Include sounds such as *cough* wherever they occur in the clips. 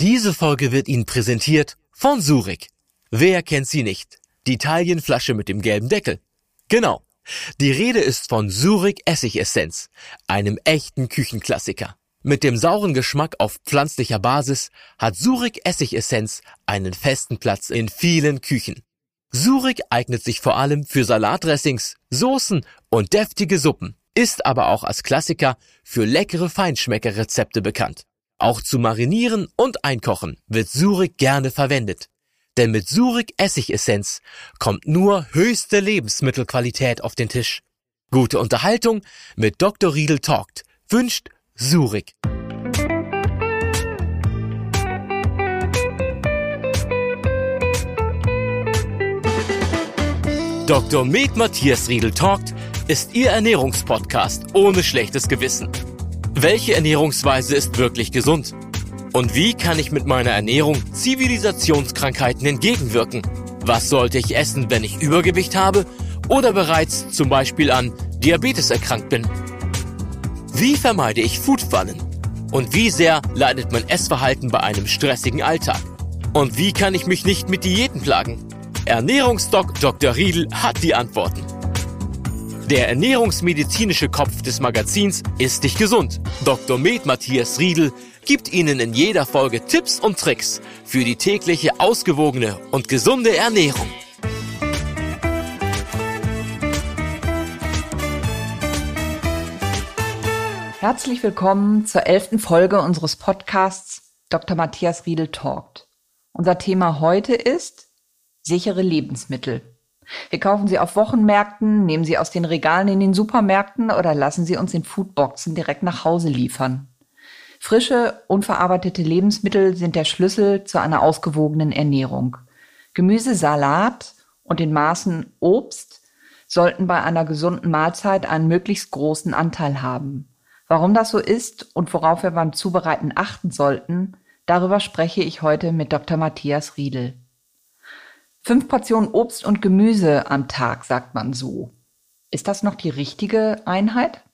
Diese Folge wird Ihnen präsentiert von Surik. Wer kennt sie nicht? Die Italienflasche mit dem gelben Deckel. Genau. Die Rede ist von Surik Essigessenz, einem echten Küchenklassiker. Mit dem sauren Geschmack auf pflanzlicher Basis hat Surik Essigessenz einen festen Platz in vielen Küchen. Surik eignet sich vor allem für Salatdressings, Soßen und deftige Suppen, ist aber auch als Klassiker für leckere Feinschmeckerrezepte bekannt. Auch zu marinieren und einkochen wird Surik gerne verwendet. Denn mit Surik Essigessenz kommt nur höchste Lebensmittelqualität auf den Tisch. Gute Unterhaltung mit Dr. Riedel talkt wünscht Surik. Dr. Med Matthias Riedel talkt ist Ihr Ernährungspodcast ohne schlechtes Gewissen. Welche Ernährungsweise ist wirklich gesund? Und wie kann ich mit meiner Ernährung Zivilisationskrankheiten entgegenwirken? Was sollte ich essen, wenn ich Übergewicht habe oder bereits zum Beispiel an Diabetes erkrankt bin? Wie vermeide ich Foodfallen? Und wie sehr leidet mein Essverhalten bei einem stressigen Alltag? Und wie kann ich mich nicht mit Diäten plagen? Ernährungsdoc Dr. Riedel hat die Antworten. Der ernährungsmedizinische Kopf des Magazins ist dich gesund. Dr. Med Matthias Riedel gibt Ihnen in jeder Folge Tipps und Tricks für die tägliche ausgewogene und gesunde Ernährung. Herzlich willkommen zur elften Folge unseres Podcasts Dr. Matthias Riedel talkt. Unser Thema heute ist sichere Lebensmittel. Wir kaufen sie auf Wochenmärkten, nehmen sie aus den Regalen in den Supermärkten oder lassen sie uns in Foodboxen direkt nach Hause liefern. Frische, unverarbeitete Lebensmittel sind der Schlüssel zu einer ausgewogenen Ernährung. Gemüse, Salat und in Maßen Obst sollten bei einer gesunden Mahlzeit einen möglichst großen Anteil haben. Warum das so ist und worauf wir beim Zubereiten achten sollten, darüber spreche ich heute mit Dr. Matthias Riedel. Fünf Portionen Obst und Gemüse am Tag, sagt man so. Ist das noch die richtige Einheit?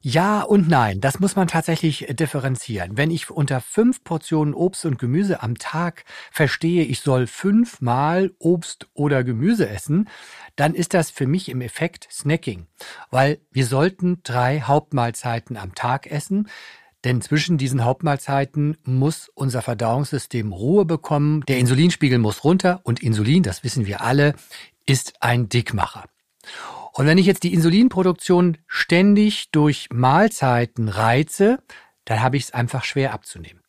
Ja und nein, das muss man tatsächlich differenzieren. Wenn ich unter fünf Portionen Obst und Gemüse am Tag verstehe, ich soll fünfmal Obst oder Gemüse essen, dann ist das für mich im Effekt Snacking, weil wir sollten drei Hauptmahlzeiten am Tag essen. Denn zwischen diesen Hauptmahlzeiten muss unser Verdauungssystem Ruhe bekommen. Der Insulinspiegel muss runter und Insulin, das wissen wir alle, ist ein Dickmacher. Und wenn ich jetzt die Insulinproduktion ständig durch Mahlzeiten reize, dann habe ich es einfach schwer abzunehmen.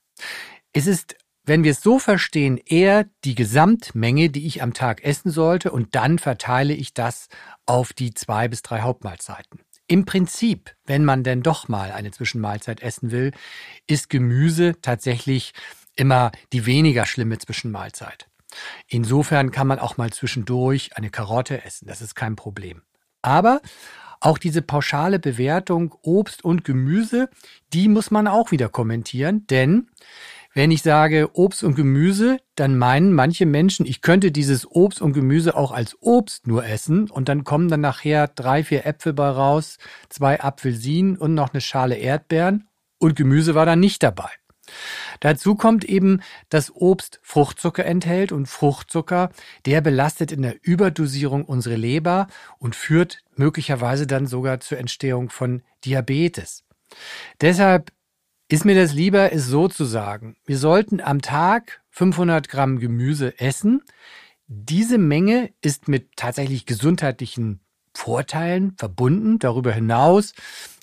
Es ist, wenn wir es so verstehen, eher die Gesamtmenge, die ich am Tag essen sollte und dann verteile ich das auf die zwei bis drei Hauptmahlzeiten. Im Prinzip, wenn man denn doch mal eine Zwischenmahlzeit essen will, ist Gemüse tatsächlich immer die weniger schlimme Zwischenmahlzeit. Insofern kann man auch mal zwischendurch eine Karotte essen, das ist kein Problem. Aber auch diese pauschale Bewertung Obst und Gemüse, die muss man auch wieder kommentieren, denn wenn ich sage Obst und Gemüse, dann meinen manche Menschen, ich könnte dieses Obst und Gemüse auch als Obst nur essen und dann kommen dann nachher drei, vier Äpfel bei raus, zwei Apfelsinen und noch eine Schale Erdbeeren und Gemüse war dann nicht dabei. Dazu kommt eben, dass Obst Fruchtzucker enthält und Fruchtzucker, der belastet in der Überdosierung unsere Leber und führt möglicherweise dann sogar zur Entstehung von Diabetes. Deshalb ist mir das lieber, es so zu sagen. Wir sollten am Tag 500 Gramm Gemüse essen. Diese Menge ist mit tatsächlich gesundheitlichen Vorteilen verbunden. Darüber hinaus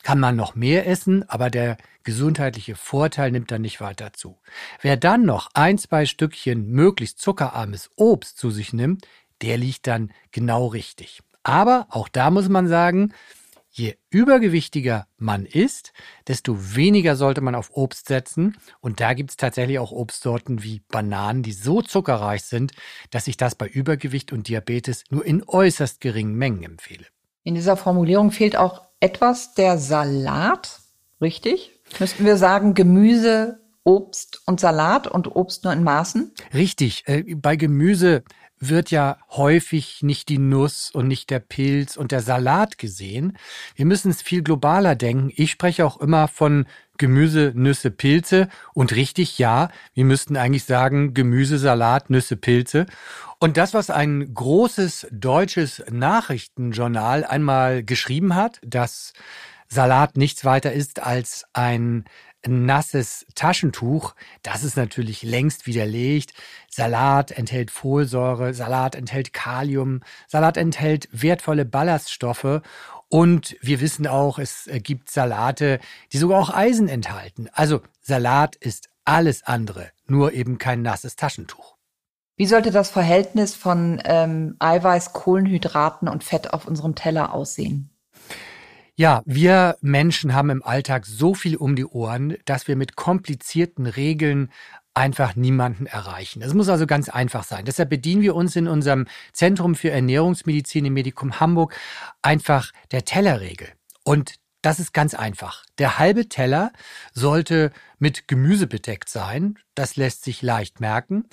kann man noch mehr essen, aber der gesundheitliche Vorteil nimmt dann nicht weiter zu. Wer dann noch ein, zwei Stückchen möglichst zuckerarmes Obst zu sich nimmt, der liegt dann genau richtig. Aber auch da muss man sagen, je übergewichtiger man ist, desto weniger sollte man auf Obst setzen. Und da gibt es tatsächlich auch Obstsorten wie Bananen, die so zuckerreich sind, dass ich das bei Übergewicht und Diabetes nur in äußerst geringen Mengen empfehle. In dieser Formulierung fehlt auch etwas der Salat, richtig? Müssten wir sagen Gemüse, Obst und Salat und Obst nur in Maßen? Richtig. Äh, bei Gemüse wird ja häufig nicht die Nuss und nicht der Pilz und der Salat gesehen. Wir müssen es viel globaler denken. Ich spreche auch immer von Gemüse, Nüsse, Pilze und richtig, ja, wir müssten eigentlich sagen Gemüse, Salat, Nüsse, Pilze. Und das, was ein großes deutsches Nachrichtenjournal einmal geschrieben hat, dass Salat nichts weiter ist als ein nasses Taschentuch, das ist natürlich längst widerlegt. Salat enthält Folsäure, Salat enthält Kalium, Salat enthält wertvolle Ballaststoffe und wir wissen auch, es gibt Salate, die sogar auch Eisen enthalten. Also Salat ist alles andere, nur eben kein nasses Taschentuch. Wie sollte das Verhältnis von ähm, Eiweiß, Kohlenhydraten und Fett auf unserem Teller aussehen? Ja, wir Menschen haben im Alltag so viel um die Ohren, dass wir mit komplizierten Regeln einfach niemanden erreichen. Es muss also ganz einfach sein. Deshalb bedienen wir uns in unserem Zentrum für Ernährungsmedizin im Medikum Hamburg einfach der Tellerregel. Und das ist ganz einfach. Der halbe Teller sollte mit Gemüse bedeckt sein. Das lässt sich leicht merken.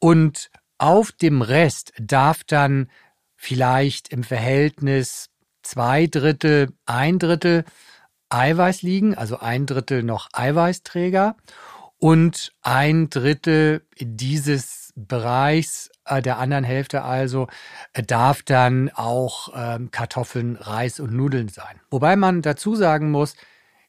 Und auf dem Rest darf dann vielleicht im Verhältnis zwei Drittel, ein Drittel Eiweiß liegen, also ein Drittel noch Eiweißträger und ein Drittel dieses Bereichs äh, der anderen Hälfte also äh, darf dann auch ähm, Kartoffeln, Reis und Nudeln sein. Wobei man dazu sagen muss,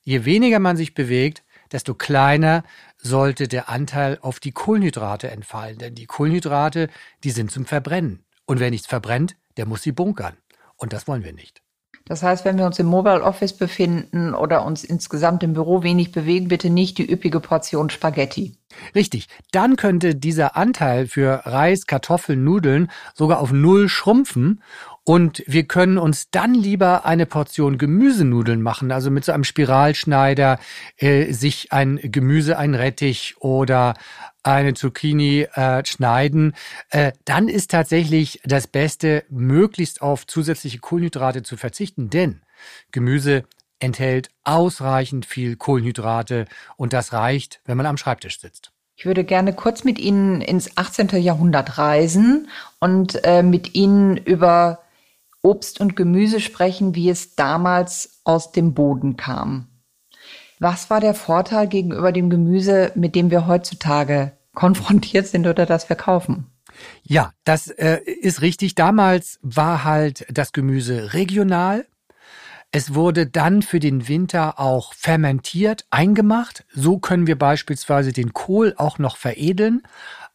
je weniger man sich bewegt, desto kleiner sollte der Anteil auf die Kohlenhydrate entfallen. Denn die Kohlenhydrate, die sind zum Verbrennen. Und wer nichts verbrennt, der muss sie bunkern. Und das wollen wir nicht. Das heißt, wenn wir uns im Mobile Office befinden oder uns insgesamt im Büro wenig bewegen, bitte nicht die üppige Portion Spaghetti. Richtig. Dann könnte dieser Anteil für Reis, Kartoffeln, Nudeln sogar auf Null schrumpfen und wir können uns dann lieber eine Portion Gemüsenudeln machen, also mit so einem Spiralschneider äh, sich ein Gemüse, ein Rettich oder eine Zucchini äh, schneiden, äh, dann ist tatsächlich das Beste, möglichst auf zusätzliche Kohlenhydrate zu verzichten, denn Gemüse enthält ausreichend viel Kohlenhydrate und das reicht, wenn man am Schreibtisch sitzt. Ich würde gerne kurz mit Ihnen ins 18. Jahrhundert reisen und äh, mit Ihnen über Obst und Gemüse sprechen, wie es damals aus dem Boden kam. Was war der Vorteil gegenüber dem Gemüse, mit dem wir heutzutage konfrontiert sind oder das wir kaufen? Ja, das äh, ist richtig. Damals war halt das Gemüse regional. Es wurde dann für den Winter auch fermentiert, eingemacht. So können wir beispielsweise den Kohl auch noch veredeln.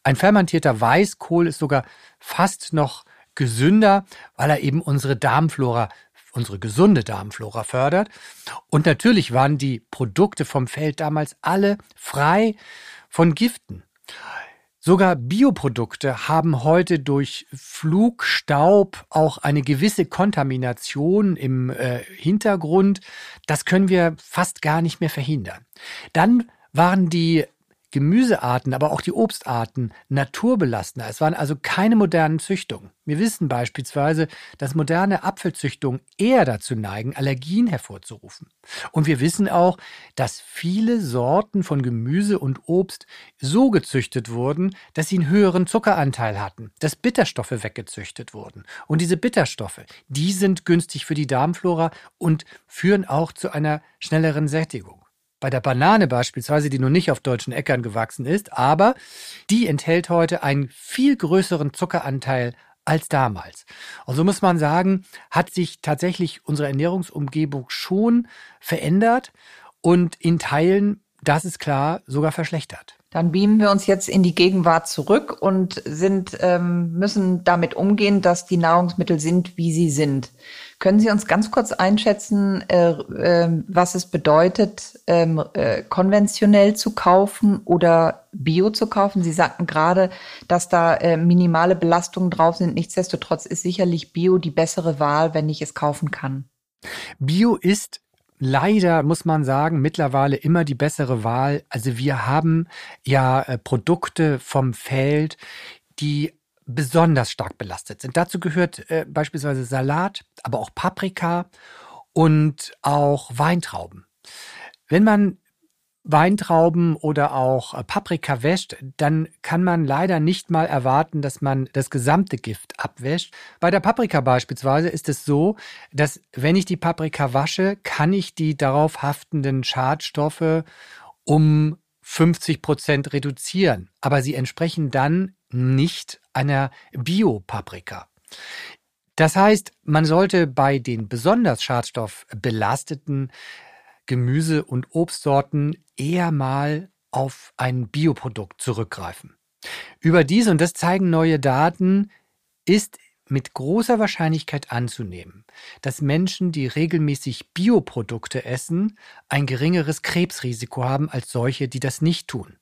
Ein fermentierter Weißkohl ist sogar fast noch gesünder, weil er eben unsere Darmflora unsere gesunde Darmflora fördert. Und natürlich waren die Produkte vom Feld damals alle frei von Giften. Sogar Bioprodukte haben heute durch Flugstaub auch eine gewisse Kontamination im äh, Hintergrund. Das können wir fast gar nicht mehr verhindern. Dann waren die Gemüsearten, aber auch die Obstarten naturbelastender. Es waren also keine modernen Züchtungen. Wir wissen beispielsweise, dass moderne Apfelzüchtungen eher dazu neigen, Allergien hervorzurufen. Und wir wissen auch, dass viele Sorten von Gemüse und Obst so gezüchtet wurden, dass sie einen höheren Zuckeranteil hatten, dass Bitterstoffe weggezüchtet wurden. Und diese Bitterstoffe, die sind günstig für die Darmflora und führen auch zu einer schnelleren Sättigung bei der Banane beispielsweise, die nun nicht auf deutschen Äckern gewachsen ist, aber die enthält heute einen viel größeren Zuckeranteil als damals. Und so muss man sagen, hat sich tatsächlich unsere Ernährungsumgebung schon verändert und in Teilen, das ist klar, sogar verschlechtert. Dann beamen wir uns jetzt in die Gegenwart zurück und sind, ähm, müssen damit umgehen, dass die Nahrungsmittel sind, wie sie sind. Können Sie uns ganz kurz einschätzen, äh, äh, was es bedeutet, ähm, äh, konventionell zu kaufen oder Bio zu kaufen? Sie sagten gerade, dass da äh, minimale Belastungen drauf sind. Nichtsdestotrotz ist sicherlich Bio die bessere Wahl, wenn ich es kaufen kann. Bio ist leider, muss man sagen, mittlerweile immer die bessere Wahl. Also wir haben ja äh, Produkte vom Feld, die besonders stark belastet sind. Dazu gehört äh, beispielsweise Salat, aber auch Paprika und auch Weintrauben. Wenn man Weintrauben oder auch äh, Paprika wäscht, dann kann man leider nicht mal erwarten, dass man das gesamte Gift abwäscht. Bei der Paprika beispielsweise ist es so, dass wenn ich die Paprika wasche, kann ich die darauf haftenden Schadstoffe um 50 Prozent reduzieren. Aber sie entsprechen dann nicht einer Bio-Paprika. Das heißt, man sollte bei den besonders schadstoffbelasteten Gemüse- und Obstsorten eher mal auf ein Bioprodukt zurückgreifen. Überdies, und das zeigen neue Daten, ist mit großer Wahrscheinlichkeit anzunehmen, dass Menschen, die regelmäßig Bioprodukte essen, ein geringeres Krebsrisiko haben als solche, die das nicht tun.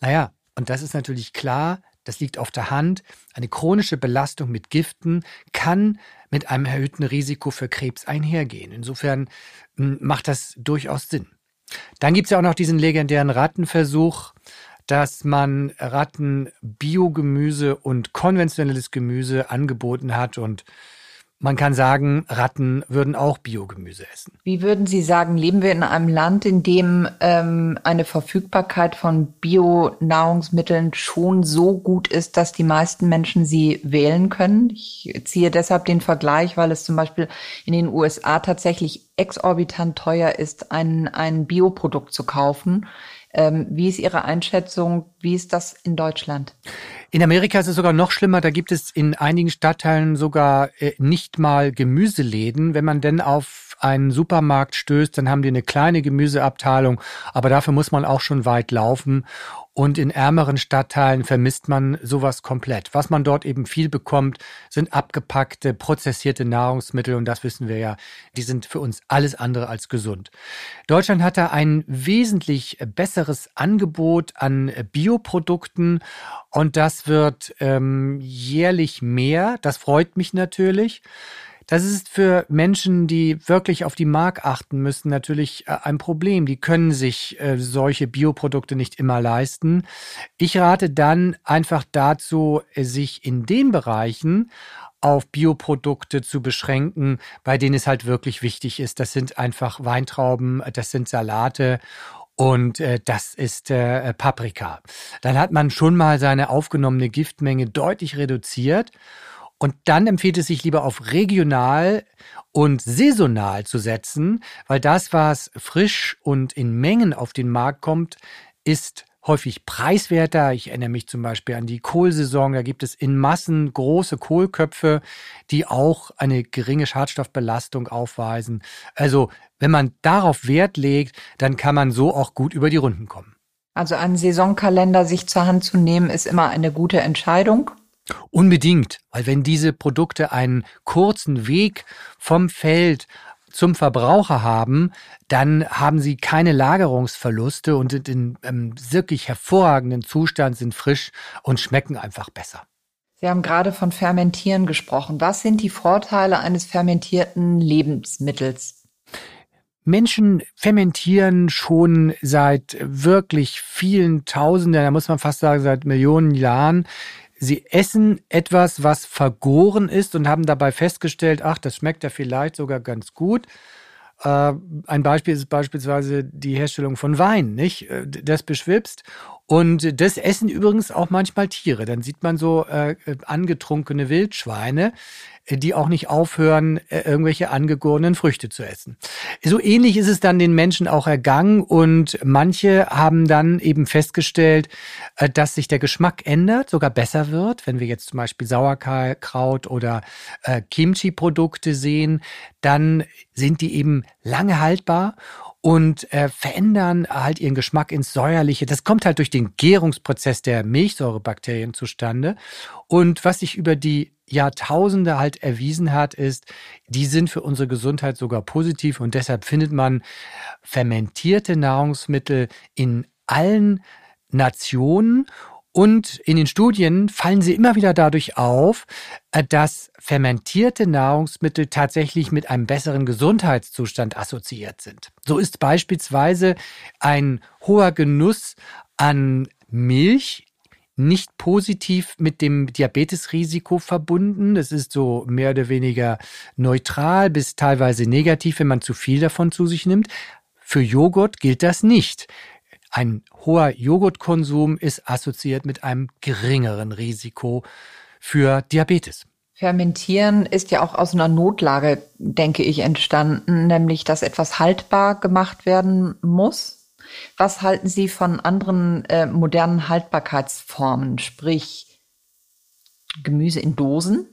Naja, und das ist natürlich klar, das liegt auf der Hand. Eine chronische Belastung mit Giften kann mit einem erhöhten Risiko für Krebs einhergehen. Insofern hm, macht das durchaus Sinn. Dann gibt es ja auch noch diesen legendären Rattenversuch, dass man Ratten Biogemüse und konventionelles Gemüse angeboten hat und man kann sagen, Ratten würden auch Biogemüse essen. Wie würden Sie sagen, leben wir in einem Land, in dem ähm, eine Verfügbarkeit von Bio-Nahrungsmitteln schon so gut ist, dass die meisten Menschen sie wählen können? Ich ziehe deshalb den Vergleich, weil es zum Beispiel in den USA tatsächlich exorbitant teuer ist, ein, ein Bioprodukt zu kaufen. Ähm, wie ist Ihre Einschätzung? Wie ist das in Deutschland? In Amerika ist es sogar noch schlimmer. Da gibt es in einigen Stadtteilen sogar äh, nicht mal Gemüseläden. Wenn man denn auf einen Supermarkt stößt, dann haben die eine kleine Gemüseabteilung. Aber dafür muss man auch schon weit laufen. Und in ärmeren Stadtteilen vermisst man sowas komplett. Was man dort eben viel bekommt, sind abgepackte, prozessierte Nahrungsmittel. Und das wissen wir ja, die sind für uns alles andere als gesund. Deutschland hat da ein wesentlich besseres Angebot an Bioprodukten. Und das wird ähm, jährlich mehr. Das freut mich natürlich. Das ist für Menschen, die wirklich auf die Mark achten müssen, natürlich äh, ein Problem. Die können sich äh, solche Bioprodukte nicht immer leisten. Ich rate dann einfach dazu, äh, sich in den Bereichen auf Bioprodukte zu beschränken, bei denen es halt wirklich wichtig ist. Das sind einfach Weintrauben, das sind Salate und äh, das ist äh, Paprika. Dann hat man schon mal seine aufgenommene Giftmenge deutlich reduziert und dann empfiehlt es sich lieber auf regional und saisonal zu setzen, weil das, was frisch und in Mengen auf den Markt kommt, ist häufig preiswerter. Ich erinnere mich zum Beispiel an die Kohlsaison. Da gibt es in Massen große Kohlköpfe, die auch eine geringe Schadstoffbelastung aufweisen. Also wenn man darauf Wert legt, dann kann man so auch gut über die Runden kommen. Also einen Saisonkalender sich zur Hand zu nehmen, ist immer eine gute Entscheidung. Unbedingt, weil wenn diese Produkte einen kurzen Weg vom Feld zum Verbraucher haben, dann haben sie keine Lagerungsverluste und sind in einem wirklich hervorragenden Zustand, sind frisch und schmecken einfach besser. Sie haben gerade von Fermentieren gesprochen. Was sind die Vorteile eines fermentierten Lebensmittels? Menschen fermentieren schon seit wirklich vielen Tausenden, da muss man fast sagen seit Millionen Jahren Sie essen etwas, was vergoren ist und haben dabei festgestellt, ach, das schmeckt ja vielleicht sogar ganz gut. Äh, ein Beispiel ist beispielsweise die Herstellung von Wein, nicht? Äh, das beschwipst. Und das essen übrigens auch manchmal Tiere. Dann sieht man so äh, angetrunkene Wildschweine, die auch nicht aufhören, äh, irgendwelche angegorenen Früchte zu essen. So ähnlich ist es dann den Menschen auch ergangen und manche haben dann eben festgestellt, äh, dass sich der Geschmack ändert, sogar besser wird. Wenn wir jetzt zum Beispiel Sauerkraut oder äh, Kimchi-Produkte sehen, dann sind die eben lange haltbar und äh, verändern halt ihren Geschmack ins Säuerliche. Das kommt halt durch den Gärungsprozess der Milchsäurebakterien zustande. Und was sich über die Jahrtausende halt erwiesen hat, ist, die sind für unsere Gesundheit sogar positiv und deshalb findet man fermentierte Nahrungsmittel in allen Nationen und in den Studien fallen sie immer wieder dadurch auf, äh, dass fermentierte Nahrungsmittel tatsächlich mit einem besseren Gesundheitszustand assoziiert sind. So ist beispielsweise ein hoher Genuss an Milch nicht positiv mit dem Diabetesrisiko verbunden. Das ist so mehr oder weniger neutral bis teilweise negativ, wenn man zu viel davon zu sich nimmt. Für Joghurt gilt das nicht. Ein hoher Joghurtkonsum ist assoziiert mit einem geringeren Risiko für Diabetes. Fermentieren ist ja auch aus einer Notlage, denke ich, entstanden, nämlich dass etwas haltbar gemacht werden muss. Was halten Sie von anderen äh, modernen Haltbarkeitsformen, sprich Gemüse in Dosen?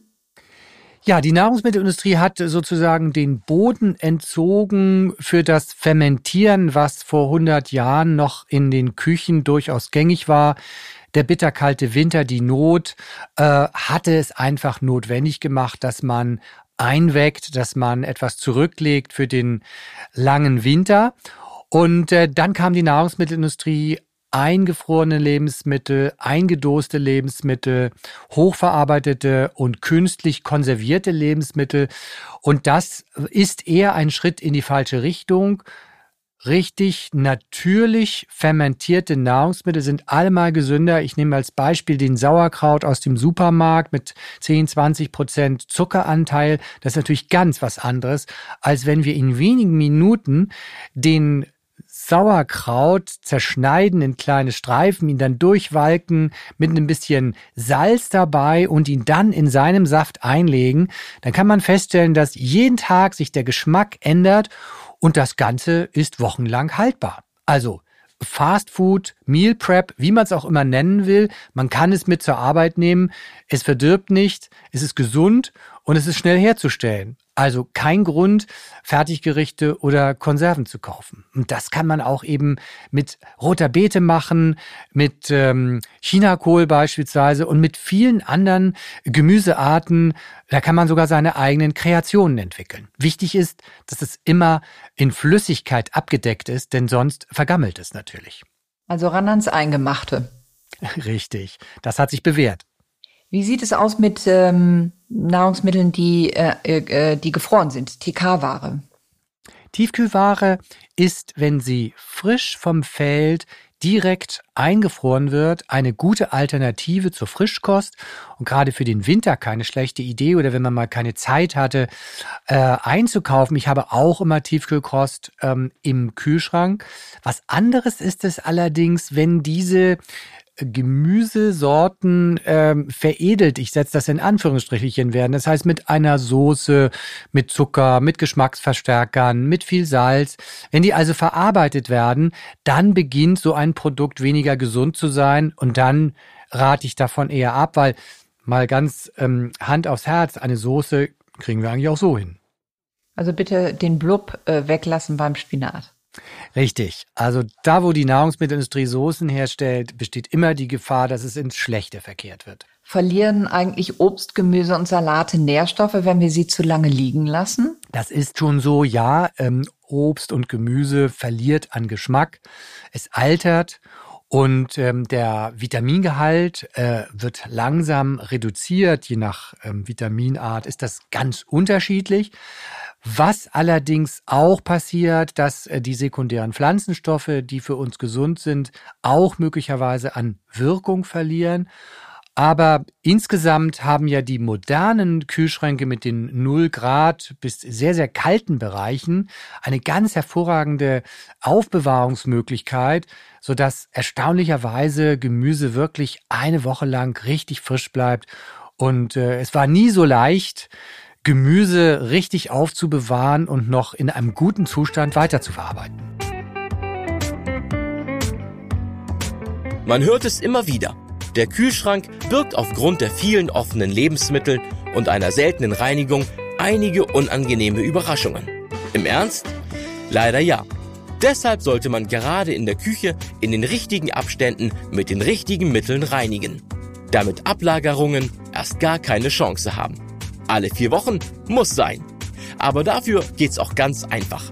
Ja, die Nahrungsmittelindustrie hat sozusagen den Boden entzogen für das Fermentieren, was vor 100 Jahren noch in den Küchen durchaus gängig war. Der bitterkalte Winter, die Not, äh, hatte es einfach notwendig gemacht, dass man einweckt, dass man etwas zurücklegt für den langen Winter. Und äh, dann kam die Nahrungsmittelindustrie eingefrorene Lebensmittel, eingedoste Lebensmittel, hochverarbeitete und künstlich konservierte Lebensmittel. Und das ist eher ein Schritt in die falsche Richtung. Richtig natürlich fermentierte Nahrungsmittel sind allemal gesünder. Ich nehme als Beispiel den Sauerkraut aus dem Supermarkt mit 10, 20 Prozent Zuckeranteil. Das ist natürlich ganz was anderes, als wenn wir in wenigen Minuten den Sauerkraut zerschneiden in kleine Streifen, ihn dann durchwalken mit ein bisschen Salz dabei und ihn dann in seinem Saft einlegen, dann kann man feststellen, dass jeden Tag sich der Geschmack ändert und das Ganze ist wochenlang haltbar. Also Fast Food, Meal Prep, wie man es auch immer nennen will, man kann es mit zur Arbeit nehmen, es verdirbt nicht, es ist gesund und es ist schnell herzustellen. Also kein Grund, Fertiggerichte oder Konserven zu kaufen. Und das kann man auch eben mit roter Beete machen, mit ähm, Chinakohl beispielsweise und mit vielen anderen Gemüsearten. Da kann man sogar seine eigenen Kreationen entwickeln. Wichtig ist, dass es immer in Flüssigkeit abgedeckt ist, denn sonst vergammelt es natürlich. Also ran ans Eingemachte. *laughs* Richtig, das hat sich bewährt. Wie sieht es aus mit ähm, Nahrungsmitteln, die, äh, äh, die gefroren sind, TK-Ware? Tiefkühlware ist, wenn sie frisch vom Feld direkt eingefroren wird, eine gute Alternative zur Frischkost und gerade für den Winter keine schlechte Idee oder wenn man mal keine Zeit hatte äh, einzukaufen. Ich habe auch immer Tiefkühlkost ähm, im Kühlschrank. Was anderes ist es allerdings, wenn diese Gemüsesorten ähm, veredelt, ich setze das in Anführungsstrichelchen werden, das heißt mit einer Soße, mit Zucker, mit Geschmacksverstärkern, mit viel Salz. Wenn die also verarbeitet werden, dann beginnt so ein Produkt weniger gesund zu sein und dann rate ich davon eher ab, weil mal ganz ähm, Hand aufs Herz, eine Soße kriegen wir eigentlich auch so hin. Also bitte den Blub äh, weglassen beim Spinat. Richtig. Also da, wo die Nahrungsmittelindustrie Soßen herstellt, besteht immer die Gefahr, dass es ins Schlechte verkehrt wird. Verlieren eigentlich Obst, Gemüse und Salate Nährstoffe, wenn wir sie zu lange liegen lassen? Das ist schon so, ja. Ähm, Obst und Gemüse verliert an Geschmack. Es altert und ähm, der Vitamingehalt äh, wird langsam reduziert. Je nach ähm, Vitaminart ist das ganz unterschiedlich. Was allerdings auch passiert, dass äh, die sekundären Pflanzenstoffe, die für uns gesund sind, auch möglicherweise an Wirkung verlieren. Aber insgesamt haben ja die modernen Kühlschränke mit den 0 Grad bis sehr, sehr kalten Bereichen eine ganz hervorragende Aufbewahrungsmöglichkeit, sodass erstaunlicherweise Gemüse wirklich eine Woche lang richtig frisch bleibt. Und äh, es war nie so leicht, Gemüse richtig aufzubewahren und noch in einem guten Zustand weiterzuverarbeiten. Man hört es immer wieder. Der Kühlschrank birgt aufgrund der vielen offenen Lebensmittel und einer seltenen Reinigung einige unangenehme Überraschungen. Im Ernst? Leider ja. Deshalb sollte man gerade in der Küche in den richtigen Abständen mit den richtigen Mitteln reinigen, damit Ablagerungen erst gar keine Chance haben. Alle vier Wochen muss sein. Aber dafür geht's auch ganz einfach.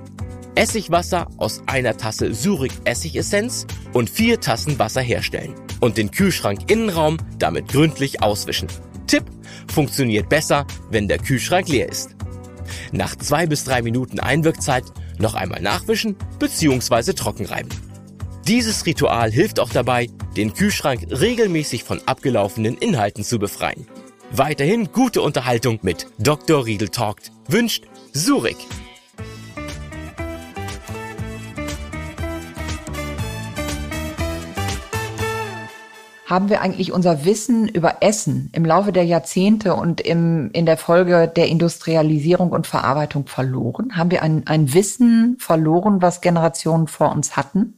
Essigwasser aus einer Tasse Surik Essigessenz und vier Tassen Wasser herstellen und den Kühlschrank Innenraum damit gründlich auswischen. Tipp, funktioniert besser, wenn der Kühlschrank leer ist. Nach zwei bis drei Minuten Einwirkzeit noch einmal nachwischen bzw. trockenreiben. Dieses Ritual hilft auch dabei, den Kühlschrank regelmäßig von abgelaufenen Inhalten zu befreien. Weiterhin gute Unterhaltung mit Dr. Riedel Talkt. Wünscht Surik. Haben wir eigentlich unser Wissen über Essen im Laufe der Jahrzehnte und im, in der Folge der Industrialisierung und Verarbeitung verloren? Haben wir ein, ein Wissen verloren, was Generationen vor uns hatten?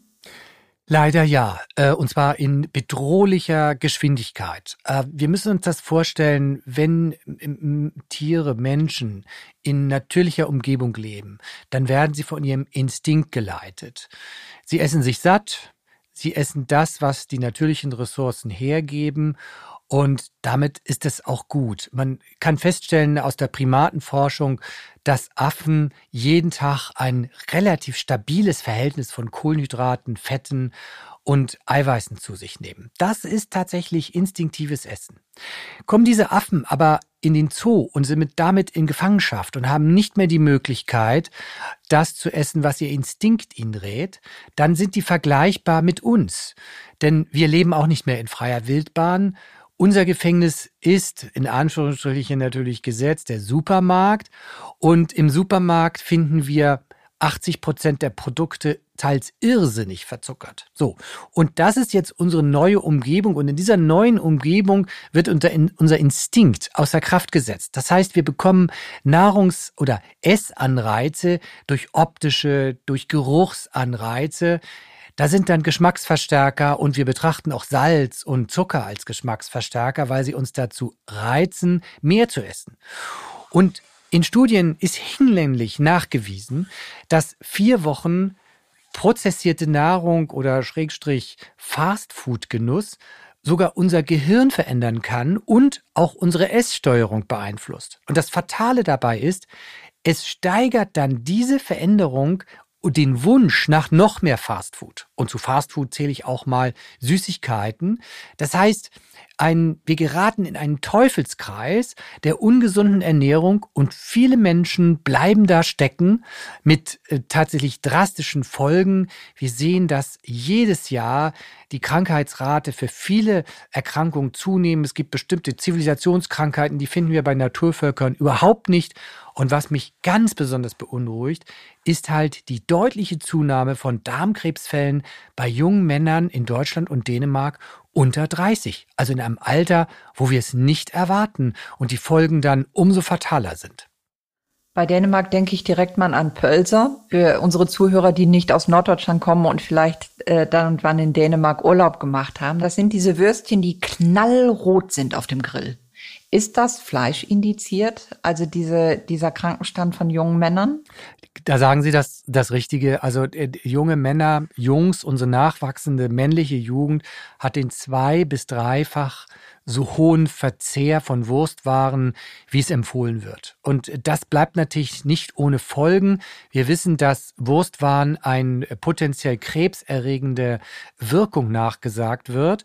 Leider ja, äh, und zwar in bedrohlicher Geschwindigkeit. Äh, wir müssen uns das vorstellen, wenn Tiere, Menschen in natürlicher Umgebung leben, dann werden sie von ihrem Instinkt geleitet. Sie essen sich satt, sie essen das, was die natürlichen Ressourcen hergeben und damit ist es auch gut. Man kann feststellen aus der Primatenforschung, dass Affen jeden Tag ein relativ stabiles Verhältnis von Kohlenhydraten, Fetten und Eiweißen zu sich nehmen. Das ist tatsächlich instinktives Essen. Kommen diese Affen aber in den Zoo und sind damit in Gefangenschaft und haben nicht mehr die Möglichkeit, das zu essen, was ihr Instinkt ihnen rät, dann sind die vergleichbar mit uns. Denn wir leben auch nicht mehr in freier Wildbahn unser Gefängnis ist in Anführungsstrichen natürlich gesetzt der Supermarkt und im Supermarkt finden wir 80 Prozent der Produkte teils irrsinnig verzuckert. So. Und das ist jetzt unsere neue Umgebung. Und in dieser neuen Umgebung wird unser Instinkt außer Kraft gesetzt. Das heißt, wir bekommen Nahrungs- oder Essanreize durch optische, durch Geruchsanreize, da sind dann Geschmacksverstärker und wir betrachten auch Salz und Zucker als Geschmacksverstärker, weil sie uns dazu reizen, mehr zu essen. Und in Studien ist hinlänglich nachgewiesen, dass vier Wochen prozessierte Nahrung oder Schrägstrich Fastfood-Genuss sogar unser Gehirn verändern kann und auch unsere Esssteuerung beeinflusst. Und das Fatale dabei ist, es steigert dann diese Veränderung den Wunsch nach noch mehr Fastfood. Und zu Fastfood zähle ich auch mal Süßigkeiten. Das heißt, ein, wir geraten in einen Teufelskreis der ungesunden Ernährung und viele Menschen bleiben da stecken mit äh, tatsächlich drastischen Folgen. Wir sehen, dass jedes Jahr die Krankheitsrate für viele Erkrankungen zunehmen. Es gibt bestimmte Zivilisationskrankheiten, die finden wir bei Naturvölkern überhaupt nicht. Und was mich ganz besonders beunruhigt, ist halt die deutliche Zunahme von Darmkrebsfällen bei jungen Männern in Deutschland und Dänemark unter 30, also in einem Alter, wo wir es nicht erwarten und die Folgen dann umso fataler sind. Bei Dänemark denke ich direkt mal an Pölser. Für unsere Zuhörer, die nicht aus Norddeutschland kommen und vielleicht äh, dann und wann in Dänemark Urlaub gemacht haben. Das sind diese Würstchen, die knallrot sind auf dem Grill. Ist das Fleisch indiziert, also diese, dieser Krankenstand von jungen Männern? Da sagen Sie das, das Richtige. Also äh, junge Männer, Jungs, unsere nachwachsende männliche Jugend hat den zwei- bis dreifach so hohen Verzehr von Wurstwaren, wie es empfohlen wird. Und das bleibt natürlich nicht ohne Folgen. Wir wissen, dass Wurstwaren eine potenziell krebserregende Wirkung nachgesagt wird.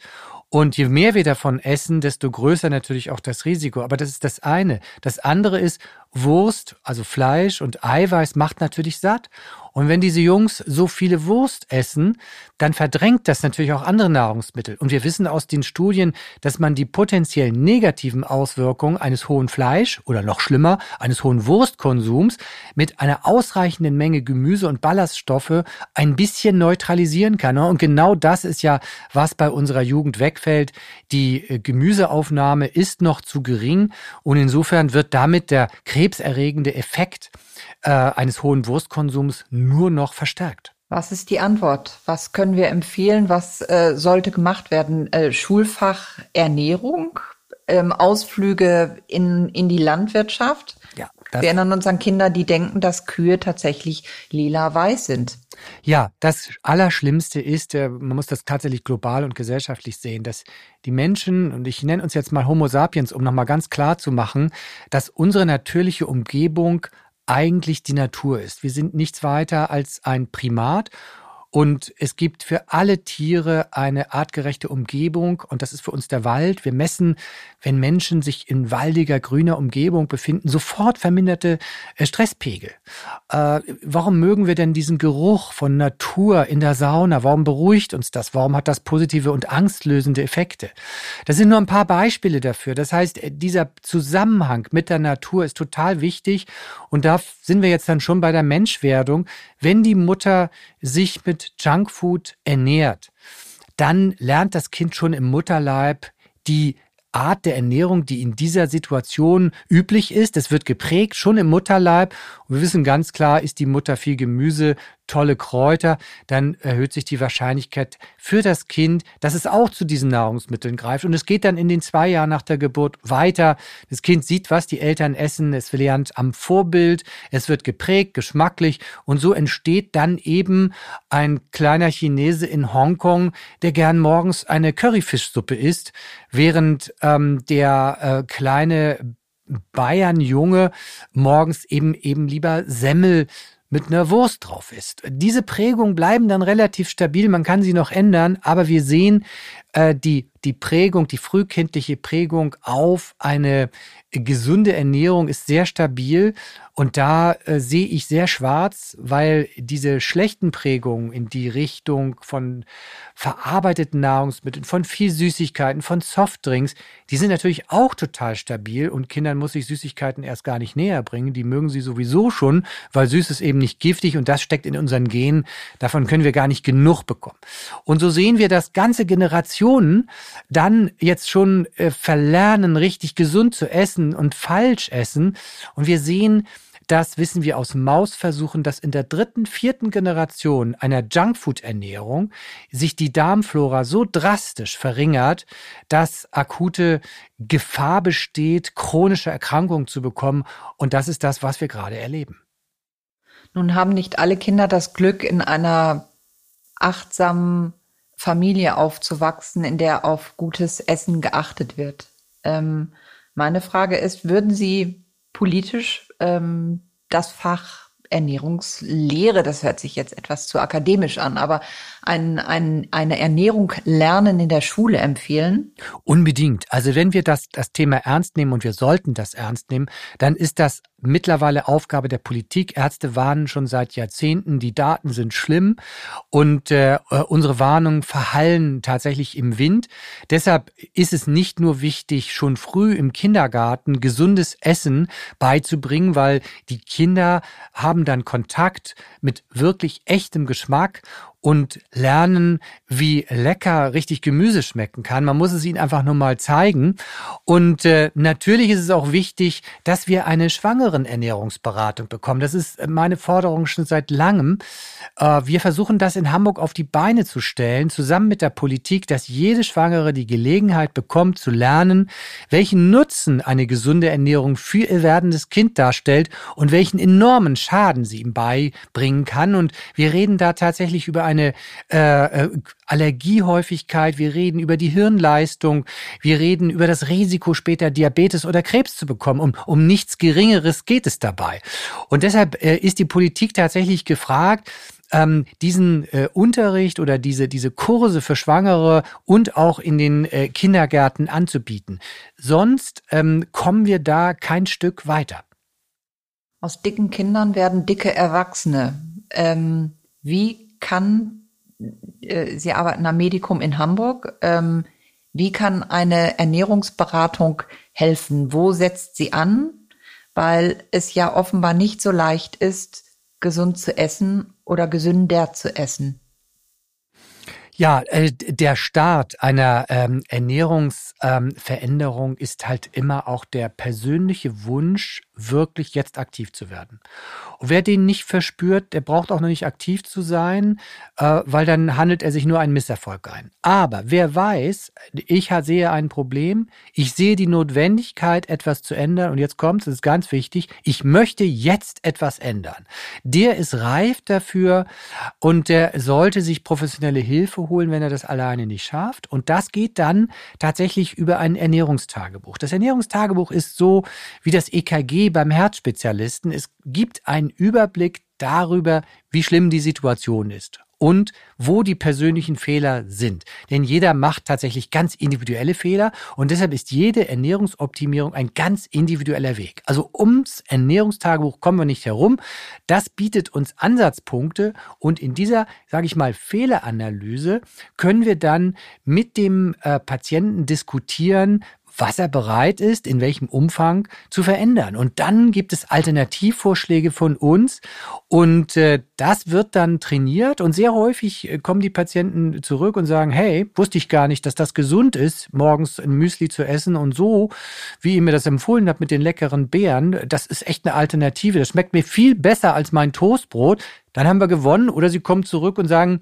Und je mehr wir davon essen, desto größer natürlich auch das Risiko. Aber das ist das eine. Das andere ist, Wurst, also Fleisch und Eiweiß macht natürlich satt. Und wenn diese Jungs so viele Wurst essen, dann verdrängt das natürlich auch andere Nahrungsmittel. Und wir wissen aus den Studien, dass man die potenziell negativen Auswirkungen eines hohen Fleisch oder noch schlimmer, eines hohen Wurstkonsums mit einer ausreichenden Menge Gemüse und Ballaststoffe ein bisschen neutralisieren kann. Und genau das ist ja, was bei unserer Jugend wegfällt. Die äh, Gemüseaufnahme ist noch zu gering und insofern wird damit der krebserregende Effekt äh, eines hohen Wurstkonsums nur noch verstärkt. Was ist die Antwort? Was können wir empfehlen? Was äh, sollte gemacht werden? Äh, Schulfach Ernährung, ähm, Ausflüge in, in die Landwirtschaft. Ja, wir erinnern uns an Kinder, die denken, dass Kühe tatsächlich lila-weiß sind. Ja, das Allerschlimmste ist, äh, man muss das tatsächlich global und gesellschaftlich sehen, dass die Menschen, und ich nenne uns jetzt mal Homo sapiens, um nochmal ganz klar zu machen, dass unsere natürliche Umgebung eigentlich die Natur ist. Wir sind nichts weiter als ein Primat und es gibt für alle Tiere eine artgerechte Umgebung und das ist für uns der Wald. Wir messen, wenn Menschen sich in waldiger, grüner Umgebung befinden, sofort verminderte äh, Stresspegel. Äh, warum mögen wir denn diesen Geruch von Natur in der Sauna? Warum beruhigt uns das? Warum hat das positive und angstlösende Effekte? Das sind nur ein paar Beispiele dafür. Das heißt, äh, dieser Zusammenhang mit der Natur ist total wichtig und da sind wir jetzt dann schon bei der Menschwerdung. Wenn die Mutter sich mit Junkfood ernährt, dann lernt das Kind schon im Mutterleib die Art der Ernährung, die in dieser Situation üblich ist. Es wird geprägt schon im Mutterleib. Und wir wissen ganz klar, ist die Mutter viel Gemüse, tolle Kräuter, dann erhöht sich die Wahrscheinlichkeit für das Kind, dass es auch zu diesen Nahrungsmitteln greift. Und es geht dann in den zwei Jahren nach der Geburt weiter. Das Kind sieht, was die Eltern essen, es lernt am Vorbild, es wird geprägt, geschmacklich und so entsteht dann eben ein kleiner Chinese in Hongkong, der gern morgens eine Curryfischsuppe isst, während ähm, der äh, kleine Bayernjunge morgens eben eben lieber Semmel mit einer Wurst drauf ist. Diese Prägungen bleiben dann relativ stabil, man kann sie noch ändern, aber wir sehen äh, die, die Prägung, die frühkindliche Prägung auf eine gesunde Ernährung ist sehr stabil und da äh, sehe ich sehr schwarz, weil diese schlechten Prägungen in die Richtung von verarbeiteten Nahrungsmitteln, von viel Süßigkeiten, von Softdrinks, die sind natürlich auch total stabil und Kindern muss ich Süßigkeiten erst gar nicht näher bringen. Die mögen sie sowieso schon, weil süß ist eben nicht giftig und das steckt in unseren Genen. Davon können wir gar nicht genug bekommen. Und so sehen wir, dass ganze Generationen dann jetzt schon äh, verlernen, richtig gesund zu essen und falsch essen. Und wir sehen, das wissen wir aus Mausversuchen, dass in der dritten, vierten Generation einer Junkfood-Ernährung sich die Darmflora so drastisch verringert, dass akute Gefahr besteht, chronische Erkrankungen zu bekommen. Und das ist das, was wir gerade erleben. Nun haben nicht alle Kinder das Glück, in einer achtsamen Familie aufzuwachsen, in der auf gutes Essen geachtet wird. Ähm, meine Frage ist, würden Sie politisch ähm, das Fach Ernährungslehre, das hört sich jetzt etwas zu akademisch an, aber ein, ein, eine Ernährung lernen in der Schule empfehlen? Unbedingt. Also wenn wir das, das Thema ernst nehmen und wir sollten das ernst nehmen, dann ist das mittlerweile Aufgabe der Politik. Ärzte warnen schon seit Jahrzehnten, die Daten sind schlimm und äh, unsere Warnungen verhallen tatsächlich im Wind. Deshalb ist es nicht nur wichtig, schon früh im Kindergarten gesundes Essen beizubringen, weil die Kinder haben dann Kontakt mit wirklich echtem Geschmack und lernen, wie lecker richtig Gemüse schmecken kann. Man muss es ihnen einfach nur mal zeigen. Und äh, natürlich ist es auch wichtig, dass wir eine schwangeren Ernährungsberatung bekommen. Das ist meine Forderung schon seit langem. Äh, wir versuchen das in Hamburg auf die Beine zu stellen, zusammen mit der Politik, dass jede Schwangere die Gelegenheit bekommt zu lernen, welchen Nutzen eine gesunde Ernährung für ihr werdendes Kind darstellt und welchen enormen Schaden sie ihm beibringen kann. Und wir reden da tatsächlich über eine äh, äh, Allergiehäufigkeit, wir reden über die Hirnleistung, wir reden über das Risiko, später Diabetes oder Krebs zu bekommen. Um, um nichts Geringeres geht es dabei. Und deshalb äh, ist die Politik tatsächlich gefragt, ähm, diesen äh, Unterricht oder diese, diese Kurse für Schwangere und auch in den äh, Kindergärten anzubieten. Sonst ähm, kommen wir da kein Stück weiter. Aus dicken Kindern werden dicke Erwachsene. Ähm, wie kann, äh, Sie arbeiten am Medikum in Hamburg, ähm, wie kann eine Ernährungsberatung helfen? Wo setzt sie an? Weil es ja offenbar nicht so leicht ist, gesund zu essen oder gesünder zu essen. Ja, äh, der Start einer ähm, Ernährungsveränderung ähm, ist halt immer auch der persönliche Wunsch, wirklich jetzt aktiv zu werden. Und wer den nicht verspürt, der braucht auch noch nicht aktiv zu sein, äh, weil dann handelt er sich nur einen Misserfolg ein. Aber wer weiß, ich sehe ein Problem, ich sehe die Notwendigkeit, etwas zu ändern und jetzt kommt es, ist ganz wichtig, ich möchte jetzt etwas ändern. Der ist reif dafür und der sollte sich professionelle Hilfe holen, wenn er das alleine nicht schafft. Und das geht dann tatsächlich über ein Ernährungstagebuch. Das Ernährungstagebuch ist so wie das EKG beim Herzspezialisten. Es gibt einen Überblick darüber, wie schlimm die Situation ist und wo die persönlichen Fehler sind. Denn jeder macht tatsächlich ganz individuelle Fehler und deshalb ist jede Ernährungsoptimierung ein ganz individueller Weg. Also ums Ernährungstagebuch kommen wir nicht herum. Das bietet uns Ansatzpunkte und in dieser, sage ich mal, Fehleranalyse können wir dann mit dem äh, Patienten diskutieren, was er bereit ist, in welchem Umfang zu verändern. Und dann gibt es Alternativvorschläge von uns und äh, das wird dann trainiert und sehr häufig äh, kommen die Patienten zurück und sagen, hey, wusste ich gar nicht, dass das gesund ist, morgens ein Müsli zu essen und so, wie ihr mir das empfohlen habt mit den leckeren Beeren, das ist echt eine Alternative. Das schmeckt mir viel besser als mein Toastbrot. Dann haben wir gewonnen oder sie kommen zurück und sagen,